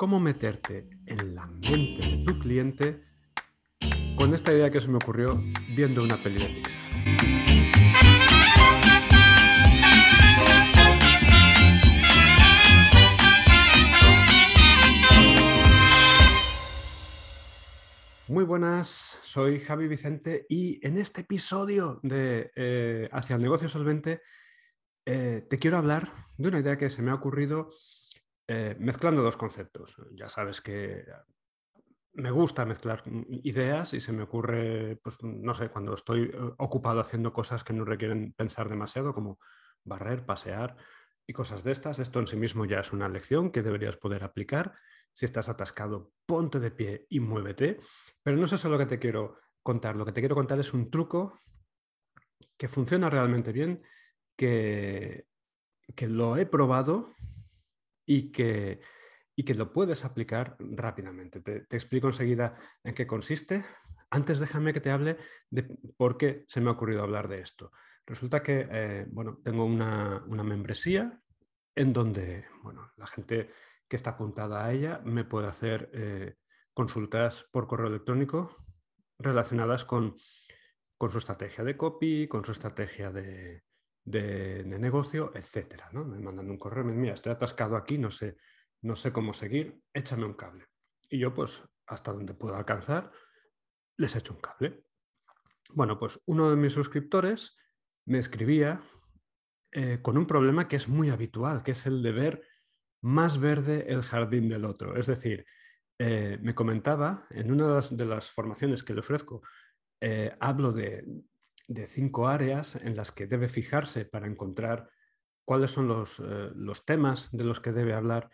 cómo meterte en la mente de tu cliente con esta idea que se me ocurrió viendo una peli de Pixar. Muy buenas, soy Javi Vicente y en este episodio de eh, Hacia el negocio solvente eh, te quiero hablar de una idea que se me ha ocurrido eh, mezclando dos conceptos. Ya sabes que me gusta mezclar ideas y se me ocurre, pues no sé, cuando estoy eh, ocupado haciendo cosas que no requieren pensar demasiado, como barrer, pasear y cosas de estas. Esto en sí mismo ya es una lección que deberías poder aplicar. Si estás atascado, ponte de pie y muévete. Pero no es eso lo que te quiero contar. Lo que te quiero contar es un truco que funciona realmente bien, que, que lo he probado y que, y que lo puedes aplicar rápidamente. Te, explico enseguida en qué consiste. Antes déjame que te hable de por qué se me ha ocurrido hablar de esto. Resulta que eh, bueno, tengo una, membresía en donde bueno, la gente que está apuntada a ella me puede hacer eh, consultas por correo electrónico relacionadas con, con, su estrategia de copy, con su estrategia de, de, negocio, etcétera. ¿no? Me mandan un correo, me mira, estoy atascado aquí, no sé, no sé cómo seguir, échame un cable. Y yo, pues, hasta donde puedo alcanzar, les echo un cable. Bueno, pues uno de mis suscriptores me escribía eh, con un problema que es muy habitual, que es el de ver más verde el jardín del otro. Es decir, eh, me comentaba en una de las, formaciones que le ofrezco, eh, hablo de, de cinco áreas en las que debe fijarse para encontrar cuáles son eh, los, temas de los que debe hablar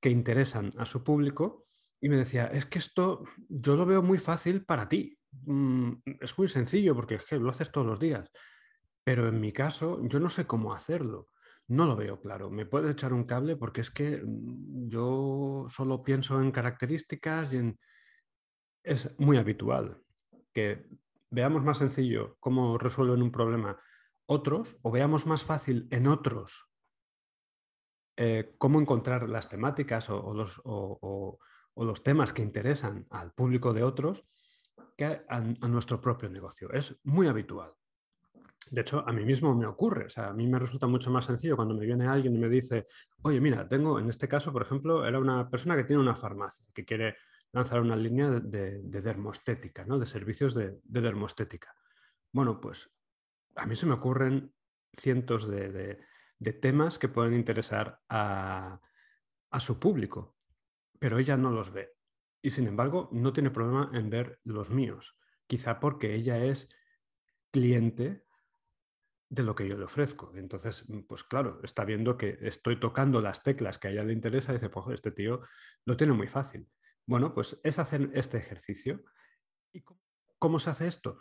que interesan a su público. Y me decía, es que esto yo lo veo muy fácil para ti. Mm, es muy sencillo porque lo haces todos los días. Pero en mi caso, yo no sé cómo hacerlo. No lo veo claro. ¿Me puedes echar un cable? Porque es que mm, yo solo pienso en características y en... Es muy habitual que veamos más sencillo cómo resuelven un problema otros o veamos más fácil en otros eh, cómo encontrar las temáticas o, los, los, temas que interesan al público de otros que a, nuestro propio negocio. Es muy habitual. De hecho, a mí mismo me ocurre. O sea, a mí me resulta mucho más sencillo cuando me viene alguien y me dice, oye, mira, tengo, en este caso, por ejemplo, era una persona que tiene una farmacia, que quiere lanzar una línea de, dermostética, ¿no? de servicios de, dermostética. Bueno, pues a mí se me ocurren cientos de, temas que pueden interesar a, su público, pero ella no los ve. Y sin embargo, no tiene problema en ver los míos, quizá porque ella es cliente de lo que yo le ofrezco. Entonces, pues claro, está viendo que estoy tocando las teclas que a ella le interesa y dice, pues este tío lo tiene muy fácil. Bueno, pues es hacer este ejercicio. ¿Y cómo, se hace esto?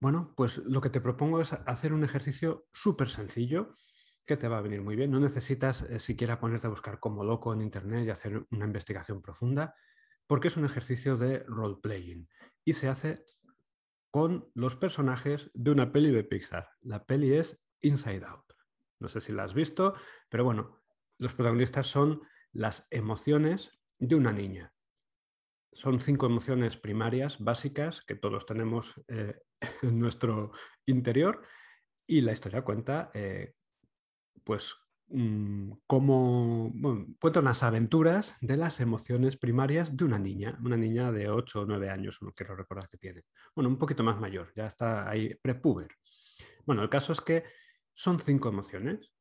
Bueno, pues lo que te propongo es hacer un ejercicio súper sencillo que te va a venir muy bien. No necesitas eh, siquiera ponerte a buscar como loco en Internet y hacer una investigación profunda, porque es un ejercicio de role-playing y se hace con los personajes de una peli de Pixar. La peli es Inside Out. No sé si la has visto, pero bueno, los protagonistas son las emociones de una niña son cinco emociones primarias, básicas, que todos tenemos eh, en nuestro interior. Y la historia cuenta, eh, pues, mm, cómo cuenta unas aventuras de las emociones primarias de una niña, una niña de 8 o 9 años, no quiero recordar que tiene. Bueno, un poquito más mayor, ya está ahí prepuber. Bueno, el caso es que son cinco emociones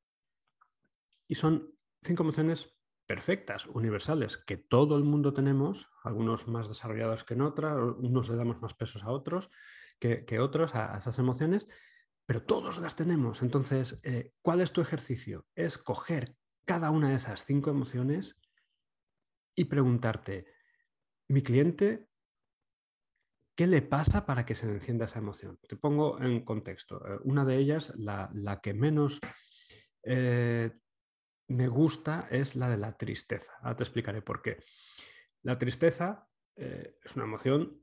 y son cinco emociones perfectas, universales, que todo el mundo tenemos, algunos más desarrollados que en otras, unos le damos más pesos a otros que, otros, a, esas emociones, pero todos las tenemos. Entonces, eh, ¿cuál es tu ejercicio? Es coger cada una de esas cinco emociones y preguntarte, mi cliente, ¿qué le pasa para que se encienda esa emoción? Te pongo en contexto. Eh, una de ellas, la, que menos eh, me gusta es la de la tristeza. Ahora te explicaré por qué. La tristeza eh, es una emoción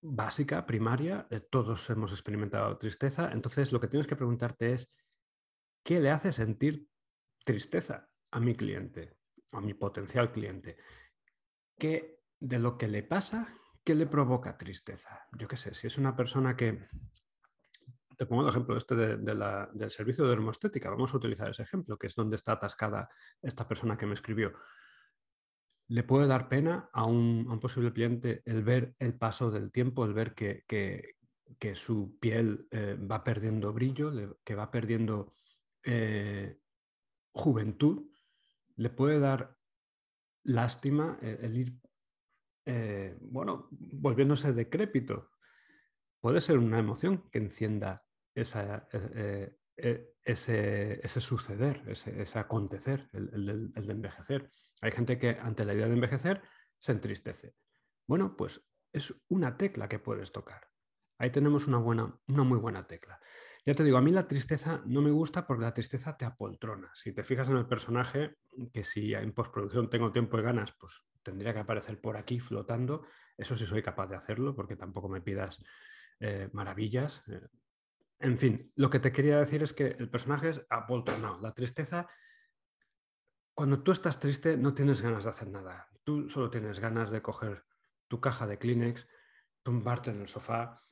básica, primaria, eh, todos hemos experimentado tristeza, entonces lo que tienes que preguntarte es, ¿qué le hace sentir tristeza a mi cliente, a mi potencial cliente? que de lo que le pasa, ¿qué le provoca tristeza? Yo qué sé, si es una persona que... Te pongo el ejemplo este del servicio de hermostética. Vamos a utilizar ese ejemplo, que es donde está atascada esta persona que me escribió. Le puede dar pena a un, posible cliente el ver el paso del tiempo, el ver que, su piel eh, va perdiendo brillo, que va perdiendo eh, juventud. Le puede dar lástima el ir eh, bueno, volviéndose decrépito. Puede ser una emoción que encienda eh, eh, ese, suceder, ese, acontecer, el, de envejecer. Hay gente que ante la idea de envejecer se entristece. Bueno, pues es una tecla que puedes tocar. Ahí tenemos una, buena, una muy buena tecla. Ya te digo, a mí la tristeza no me gusta porque la tristeza te apoltrona. Si te fijas en el personaje, que si en postproducción tengo tiempo y ganas, pues tendría que aparecer por aquí flotando. Eso sí soy capaz de hacerlo porque tampoco me pidas eh, maravillas. En fin, lo que te quería decir es que el personaje es apoltronado. La tristeza, cuando tú estás triste no tienes ganas de hacer nada. Tú solo tienes ganas de coger tu caja de Kleenex, tumbarte en el sofá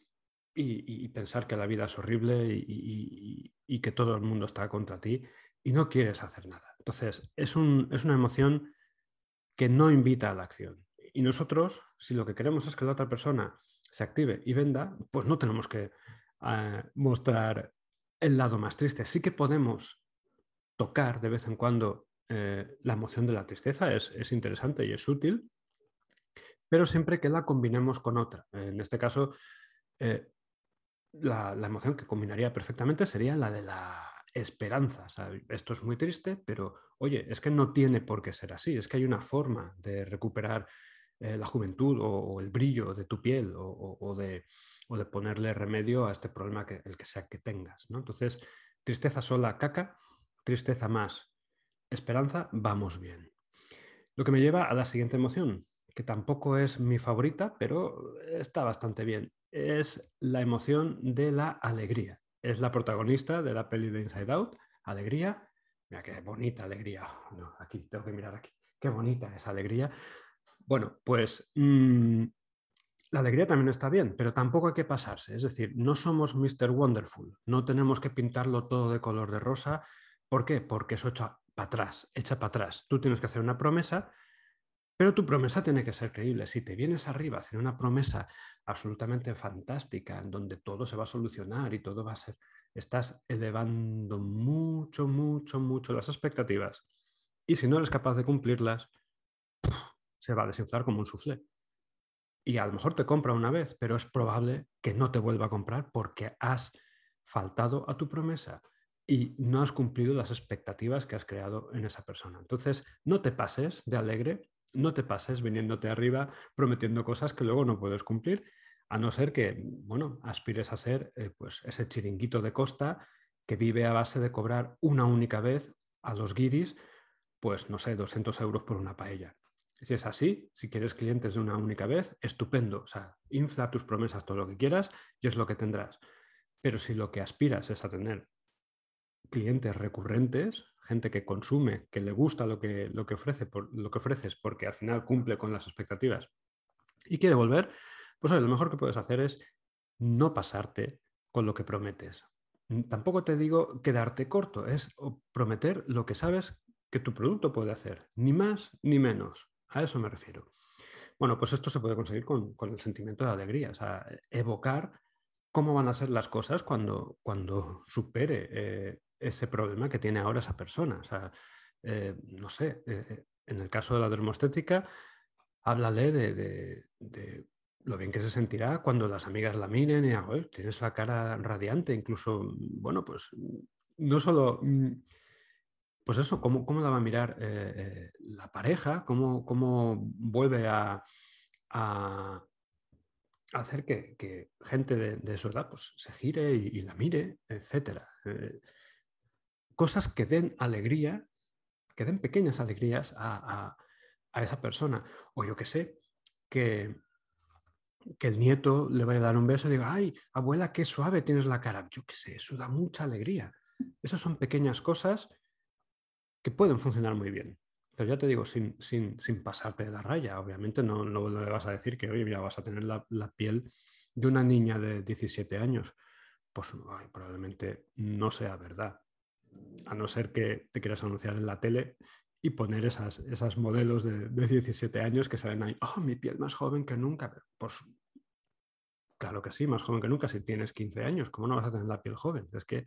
y, pensar que la vida es horrible y, que todo el mundo está contra ti y no quieres hacer nada. Entonces, es, es una emoción que no invita a la acción. Y nosotros, si lo que queremos es que la otra persona se active y venda, pues no tenemos que mostrar el lado más triste. Sí que podemos tocar de vez en cuando eh, la emoción de la tristeza, es, interesante y es útil, pero siempre que la combinemos con otra. En este caso, eh, la, la, emoción que combinaría perfectamente sería la de la esperanza. esto es muy triste, pero oye, es que no tiene por qué ser así, es que hay una forma de recuperar eh, la juventud o, el brillo de tu piel o, de, de, ponerle remedio a este problema que el que sea que tengas. ¿no? Entonces, tristeza sola, caca, tristeza más esperanza, vamos bien. Lo que me lleva a la siguiente emoción, que tampoco es mi favorita, pero está bastante bien. Es la emoción de la alegría es la protagonista de la peli de Inside Out, Alegría. Mira qué bonita alegría. No, aquí, tengo que mirar aquí. Qué bonita esa alegría. Bueno, pues mm, la alegría también está bien, pero tampoco hay que pasarse. Es decir, no somos Mr. Wonderful. No tenemos que pintarlo todo de color de rosa. ¿Por qué? Porque eso echa para atrás, echa para atrás. Tú tienes que hacer una promesa pero tu promesa tiene que ser creíble. Si te vienes arriba hacer una promesa absolutamente fantástica, en donde todo se va a solucionar y todo va a ser, estás elevando mucho, mucho, mucho las expectativas. Y si no eres capaz de cumplirlas, se va a desinflar como un soufflé. Y a lo mejor te compra una vez, pero es probable que no te vuelva a comprar porque has faltado a tu promesa y no has cumplido las expectativas que has creado en esa persona. Entonces, no te pases de alegre no te pases viniéndote arriba prometiendo cosas que luego no puedes cumplir, a no ser que, bueno, aspires a ser eh, pues ese chiringuito de costa que vive a base de cobrar una única vez a los guiris, pues no sé, 200 euros por una paella. Si es así, si quieres clientes de una única vez, estupendo. O sea, infla tus promesas todo lo que quieras y es lo que tendrás. Pero si lo que aspiras es a tener clientes recurrentes, gente que consume, que le gusta lo que, lo que, ofrece, lo que ofreces porque al final cumple con las expectativas y quiere volver, pues lo mejor que puedes hacer es no pasarte con lo que prometes. Tampoco te digo quedarte corto, es prometer lo que sabes que tu producto puede hacer, ni más ni menos. A eso me refiero. Bueno, pues esto se puede conseguir con, el sentimiento de alegría, evocar cómo van a ser las cosas cuando, cuando supere eh, ese problema que tiene ahora esa persona. Eh, no sé, eh, en el caso de la dermostética, háblale de, lo bien que se sentirá cuando las amigas la miren y tienes la cara radiante, incluso, bueno, pues no solo, mm, pues eso, cómo, cómo la va a mirar la pareja, cómo, cómo vuelve a, hacer que, gente de, su edad pues, se gire y, la mire, etcétera cosas que den alegría, que den pequeñas alegrías a, esa persona. O yo que sé, que, que el nieto le vaya a dar un beso y diga, ay, abuela, qué suave tienes la cara. Yo qué sé, eso da mucha alegría. Esas son pequeñas cosas que pueden funcionar muy bien. pero ya te digo, sin, sin, sin pasarte de la raya. Obviamente no, no, le vas a decir que, oye, mira, vas a tener la, la piel de una niña de 17 años. Pues probablemente no sea verdad. A no ser que te quieras anunciar en la tele y poner esas, esas modelos de, de 17 años que salen ahí, oh, mi piel más joven que nunca. Pues claro que sí, más joven que nunca si tienes 15 años. ¿Cómo no vas a tener la piel joven? Es que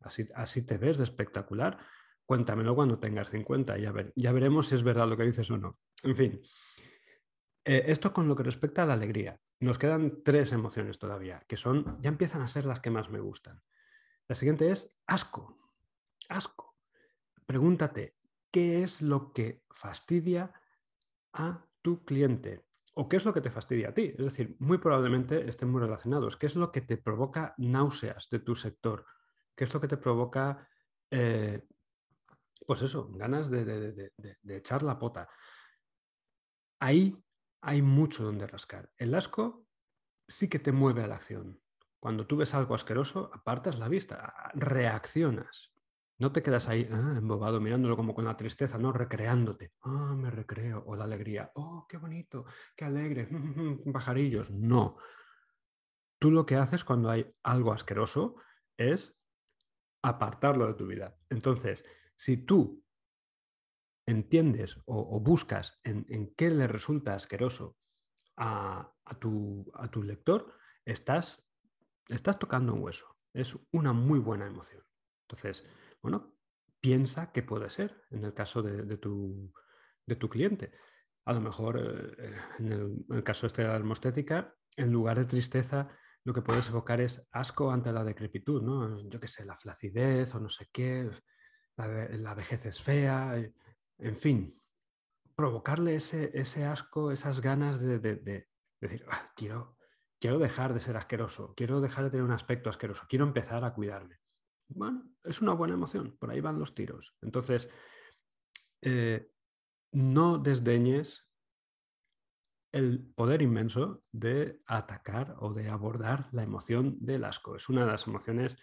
así, así te ves de espectacular. Cuéntamelo cuando tengas 50, ya, ver, ya veremos si es verdad lo que dices o no. En fin, eh, esto con lo que respecta a la alegría. Nos quedan tres emociones todavía, que son, ya empiezan a ser las que más me gustan. La siguiente es asco. Asco. Pregúntate, ¿qué es lo que fastidia a tu cliente? ¿O qué es lo que te fastidia a ti? Es decir, muy probablemente estén muy relacionados. ¿Qué es lo que te provoca náuseas de tu sector? ¿Qué es lo que te provoca, eh, pues eso, ganas de, de echar la pota? Ahí hay mucho donde rascar. El asco sí que te mueve a la acción. Cuando tú ves algo asqueroso, apartas la vista, reaccionas. No te quedas ahí ah, embobado mirándolo como con la tristeza, no recreándote. Ah, me recreo. O la alegría. Oh, qué bonito, qué alegre. Pajarillos. No. Tú lo que haces cuando hay algo asqueroso es apartarlo de tu vida. Entonces, si tú entiendes o, buscas en, qué le resulta asqueroso a, tu, a tu, lector, estás, estás tocando un hueso. Es una muy buena emoción. Entonces, bueno, piensa qué puede ser en el caso de, tu, de tu, cliente. A lo mejor, eh, en, el, caso este de la hermostética, en lugar de tristeza, lo que puedes evocar es asco ante la decrepitud, ¿no? Yo qué sé, la flacidez o no sé qué, la, vejez es fea, en fin, provocarle ese, ese asco, esas ganas de, decir, ah, quiero, quiero dejar de ser asqueroso, quiero dejar de tener un aspecto asqueroso, quiero empezar a cuidarme. Bueno, es una buena emoción, por ahí van los tiros. Entonces, eh, no desdeñes el poder inmenso de atacar o de abordar la emoción del asco. Es una de las emociones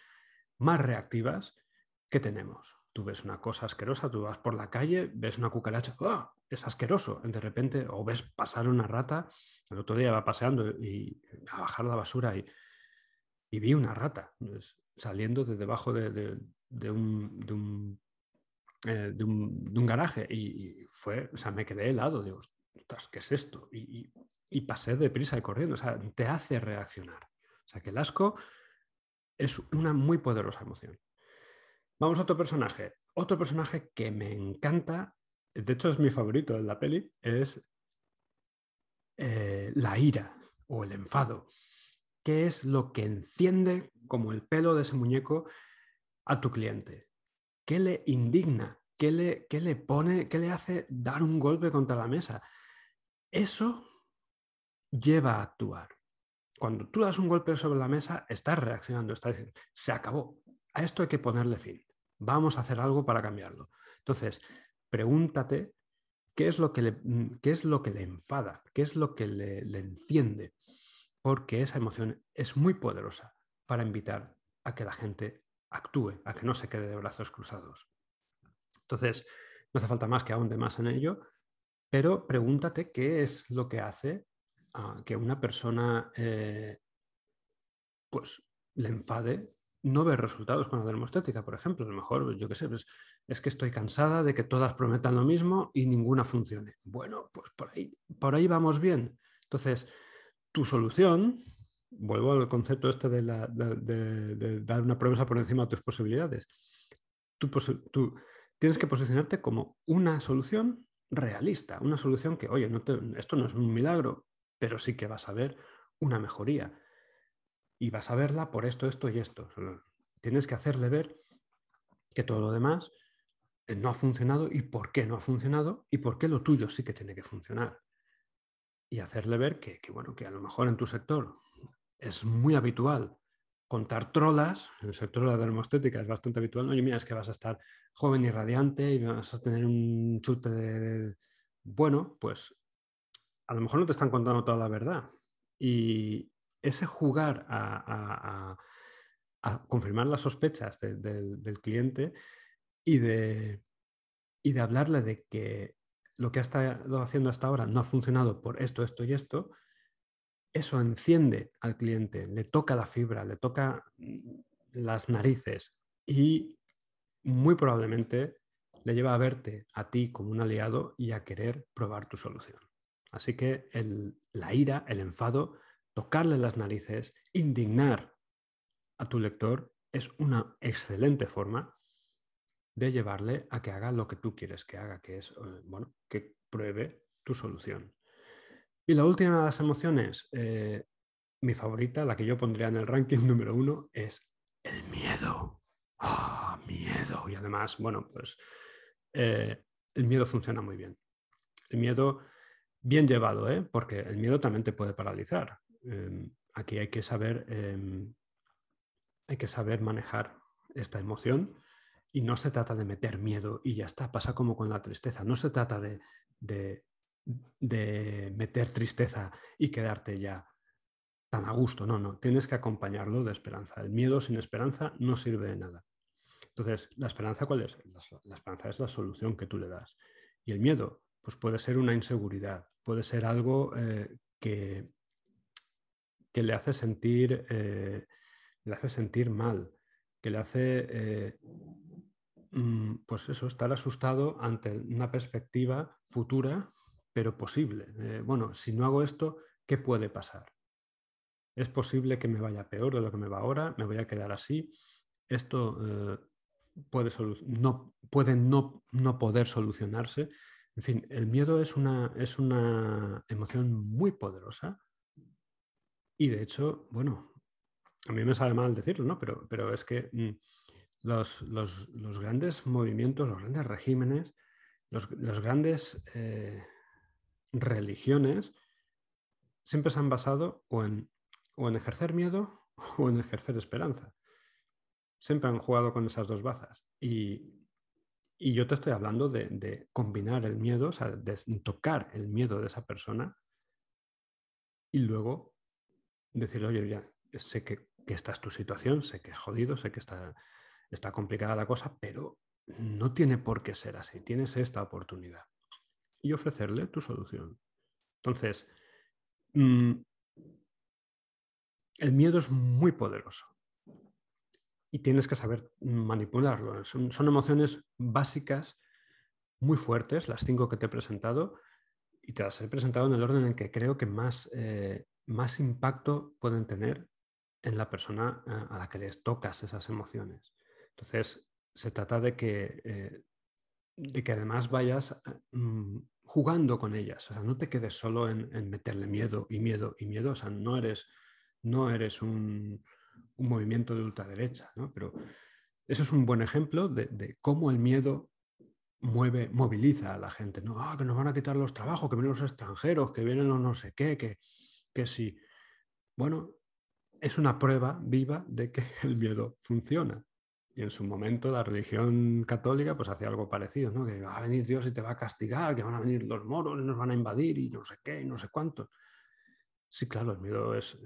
más reactivas que tenemos. Tú ves una cosa asquerosa, tú vas por la calle, ves una cucaracha, ¡ah! es asqueroso. De repente, o ves pasar una rata, el otro día va paseando y a bajar la basura y, vi una rata saliendo de debajo de, un, eh, un, garaje y, fue, o sea, me quedé helado, digo, ¿qué es esto? Y, y, pasé deprisa y corriendo, o sea, te hace reaccionar. O sea, que el asco es una muy poderosa emoción. Vamos a otro personaje. Otro personaje que me encanta, de hecho es mi favorito en la peli, es eh, la ira o el enfado. ¿Qué es lo que enciende como el pelo de ese muñeco a tu cliente? ¿Qué le indigna? ¿Qué le, qué le pone? ¿Qué le hace dar un golpe contra la mesa? Eso lleva a actuar. Cuando tú das un golpe sobre la mesa, estás reaccionando, estás diciendo, se acabó. A esto hay que ponerle fin vamos a hacer algo para cambiarlo. Entonces, pregúntate qué es lo que le, mm, qué es lo que le enfada, qué es lo que le, enciende, porque esa emoción es muy poderosa para invitar a que la gente actúe, a que no se quede de brazos cruzados. Entonces, no hace falta más que ahonde más en ello, pero pregúntate qué es lo que hace que una persona eh, pues le enfade no ver resultados con la dermostética, por ejemplo. A lo mejor, yo qué sé, pues, es que estoy cansada de que todas prometan lo mismo y ninguna funcione. Bueno, pues por ahí, por ahí vamos bien. Entonces, tu solución, vuelvo al concepto este de, dar una promesa por encima de tus posibilidades. Tú, tienes que posicionarte como una solución realista, una solución que, oye, esto no es un milagro, pero sí que vas a ver una mejoría y vas a verla por esto, esto y esto. Tienes que hacerle ver que todo lo demás eh, no ha funcionado y por qué no ha funcionado y por qué lo tuyo sí que tiene que funcionar. Y hacerle ver que, bueno, que a lo mejor en tu sector es muy habitual contar trolas, en el sector de la dermostética es bastante habitual, oye, mira, es que vas a estar joven y radiante y vas a tener un chute de... Bueno, pues a lo mejor no te están contando toda la verdad. Y, ese jugar a, confirmar las sospechas del cliente y de, y de hablarle de que lo que ha estado haciendo hasta ahora no ha funcionado por esto, esto y esto, eso enciende al cliente, le toca la fibra, le toca las narices y muy probablemente le lleva a verte a ti como un aliado y a querer probar tu solución. Así que la ira, el enfado, tocarle las narices, indignar a tu lector es una excelente forma de llevarle a que haga lo que tú quieres que haga, que es, eh, bueno, que pruebe tu solución. Y la última de las emociones, eh, mi favorita, la que yo pondría en el ranking número uno, es el miedo. ¡Ah, miedo! Y además, bueno, pues eh, el miedo funciona muy bien. El miedo bien llevado, ¿eh? porque el miedo también te puede paralizar. Em, aquí hay que saber, em, hay que saber manejar esta emoción y no se trata de meter miedo y ya está, pasa como con la tristeza. No se trata de, de, meter tristeza y quedarte ya tan a gusto. No, no, tienes que acompañarlo de esperanza. El miedo sin esperanza no sirve de nada. Entonces, ¿la esperanza cuál es? La, esperanza es la solución que tú le das. Y el miedo, pues puede ser una inseguridad, puede ser algo eh, que, que le hace sentir, eh, le hace sentir mal, que le hace, eh, mm, pues eso, estar asustado ante una perspectiva futura, pero posible. Eh, bueno, si no hago esto, ¿qué puede pasar? Es posible que me vaya peor de lo que me va ahora, me voy a quedar así. Esto puede, no, puede no, no, poder solucionarse. En fin, el miedo es una, es una emoción muy poderosa y de hecho, bueno, a mí me sabe mal decirlo, ¿no? Pero, pero es que mm, los, grandes movimientos, los grandes regímenes, los, grandes eh, religiones siempre se han basado o en, o en ejercer miedo o en ejercer esperanza. Siempre han jugado con esas dos bazas. Y, yo te estoy hablando de, de, combinar el miedo, o sea, de tocar el miedo de esa persona y luego decirle, oye, ya sé que, esta es tu situación, sé que es jodido, sé que está, está complicada la cosa, pero no tiene por qué ser así, tienes esta oportunidad. Y ofrecerle tu solución. Entonces, mm, el miedo es muy poderoso y tienes que saber manipularlo. Son, emociones básicas muy fuertes, las cinco que te he presentado, y te las he presentado en el orden en que creo que más eh, más impacto pueden tener en la persona eh, a la que les tocas esas emociones. Entonces, se trata de que, eh, de que además vayas eh, mm, jugando con ellas. O sea, no te quedes solo en, meterle miedo y miedo y miedo. O sea, no eres, no eres un, movimiento de ultraderecha, ¿no? Pero eso es un buen ejemplo de, cómo el miedo mueve, moviliza a la gente. ¿no? Ah, que nos van a quitar los trabajos, que vienen los extranjeros, que vienen los no sé qué, que, que si, bueno, es una prueba viva de que el miedo funciona. Y en su momento la religión católica pues hacía algo parecido, ¿no? Que va a venir Dios y te va a castigar, que van a venir los moros y nos van a invadir y no sé qué y no sé cuánto. Sí, claro, el miedo es,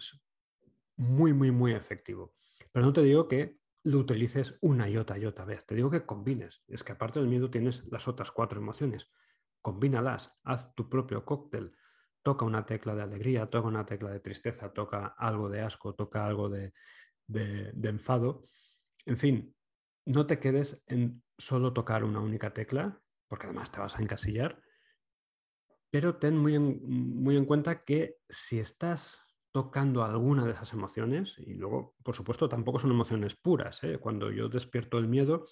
muy, muy, muy efectivo. Pero no te digo que lo utilices una y otra y otra vez. Te digo que combines. Es que aparte del miedo tienes las otras cuatro emociones. Combínalas, haz tu propio cóctel toca una tecla de alegría, toca una tecla de tristeza, toca algo de asco, toca algo de, enfado. En fin, no te quedes en solo tocar una única tecla, porque además te vas a encasillar, pero ten muy en, cuenta que si estás tocando alguna de esas emociones, y luego, por supuesto, tampoco son emociones puras. ¿eh? Cuando yo despierto el miedo,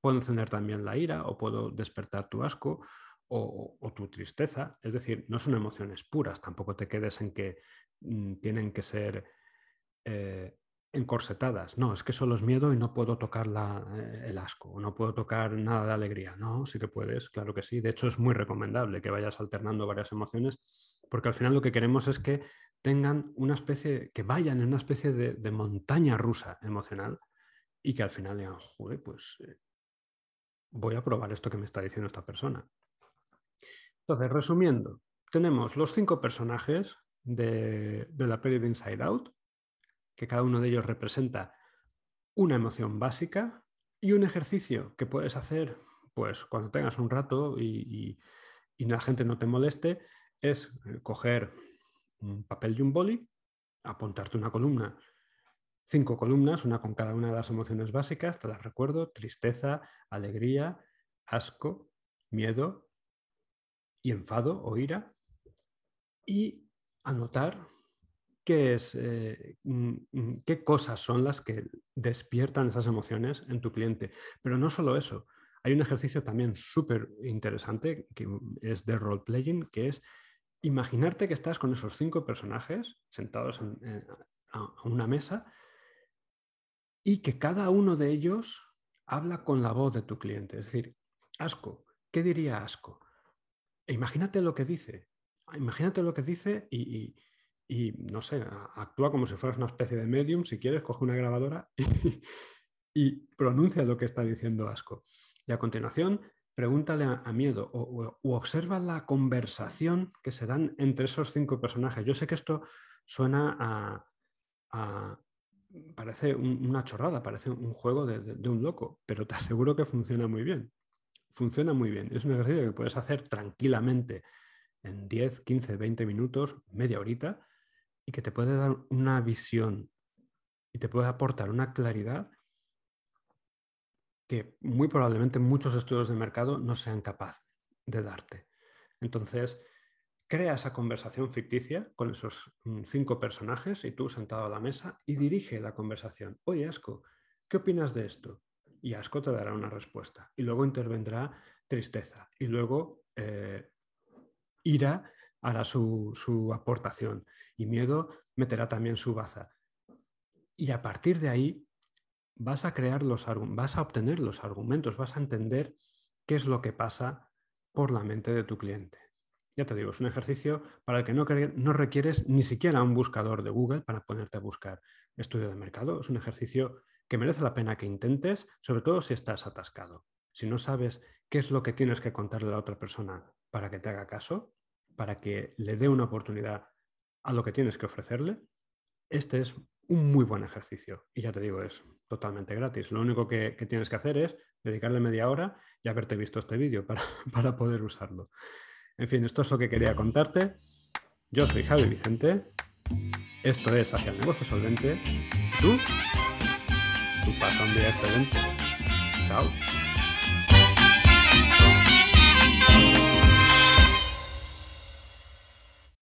puedo encender también la ira o puedo despertar tu asco o, tu tristeza. Es decir, no son emociones puras, tampoco te quedes en que mm, tienen que ser eh, encorsetadas. No, es que solo es miedo y no puedo tocar eh, el asco, no puedo tocar nada de alegría. No, sí que puedes, claro que sí. De hecho, es muy recomendable que vayas alternando varias emociones, porque al final lo que queremos es que tengan una especie, que vayan en una especie de, montaña rusa emocional y que al final digan, joder, pues eh, voy a probar esto que me está diciendo esta persona. Entonces, resumiendo, tenemos los cinco personajes de, la peli de Inside Out, que cada uno de ellos representa una emoción básica y un ejercicio que puedes hacer pues cuando tengas un rato y, y la gente no te moleste es eh, coger un papel y un boli, apuntarte una columna, cinco columnas, una con cada una de las emociones básicas, te las recuerdo, tristeza, alegría, asco, miedo y enfado o ira, y anotar qué, es, eh, mm, mm, qué cosas son las que despiertan esas emociones en tu cliente. Pero no solo eso, hay un ejercicio también súper interesante que es de role-playing, que es imaginarte que estás con esos cinco personajes sentados a una mesa y que cada uno de ellos habla con la voz de tu cliente. Es decir, Asco, ¿qué diría Asco? E imagínate lo que dice. Imagínate lo que dice y, no sé, actúa como si fueras una especie de medium, si quieres, coge una grabadora y, pronuncia lo que está diciendo Asco. Y a continuación, pregúntale a, miedo o, observa la conversación que se dan entre esos cinco personajes. Yo sé que esto suena a, parece una chorrada, parece un juego de, un loco, pero te aseguro que funciona muy bien. Funciona muy bien. Es un ejercicio que puedes hacer tranquilamente en 10, 15, 20 minutos, media horita, y que te puede dar una visión y te puede aportar una claridad que muy probablemente muchos estudios de mercado no sean capaces de darte. Entonces, crea esa conversación ficticia con esos mm, cinco personajes y tú sentado a la mesa y dirige la conversación. Oye, Asco, ¿qué opinas de esto? Y Asco te dará una respuesta. Y luego intervendrá tristeza. Y luego eh, ira hará su, su, aportación y miedo meterá también su baza. Y a partir de ahí vas a crear los vas a obtener los argumentos, vas a entender qué es lo que pasa por la mente de tu cliente. Ya te digo, es un ejercicio para el que no, no requieres ni siquiera un buscador de Google para ponerte a buscar estudio de mercado. Es un ejercicio que merece la pena que intentes, sobre todo si estás atascado. Si no sabes qué es lo que tienes que contarle a la otra persona para que te haga caso, para que le dé una oportunidad a lo que tienes que ofrecerle, este es un muy buen ejercicio. Y ya te digo, es totalmente gratis. Lo único que, tienes que hacer es dedicarle media hora y haberte visto este vídeo para, para poder usarlo. En fin, esto es lo que quería contarte. Yo soy Javi Vicente. Esto es Hacia el Negocio Solvente. Tú, tú pasa un día excelente. Chao.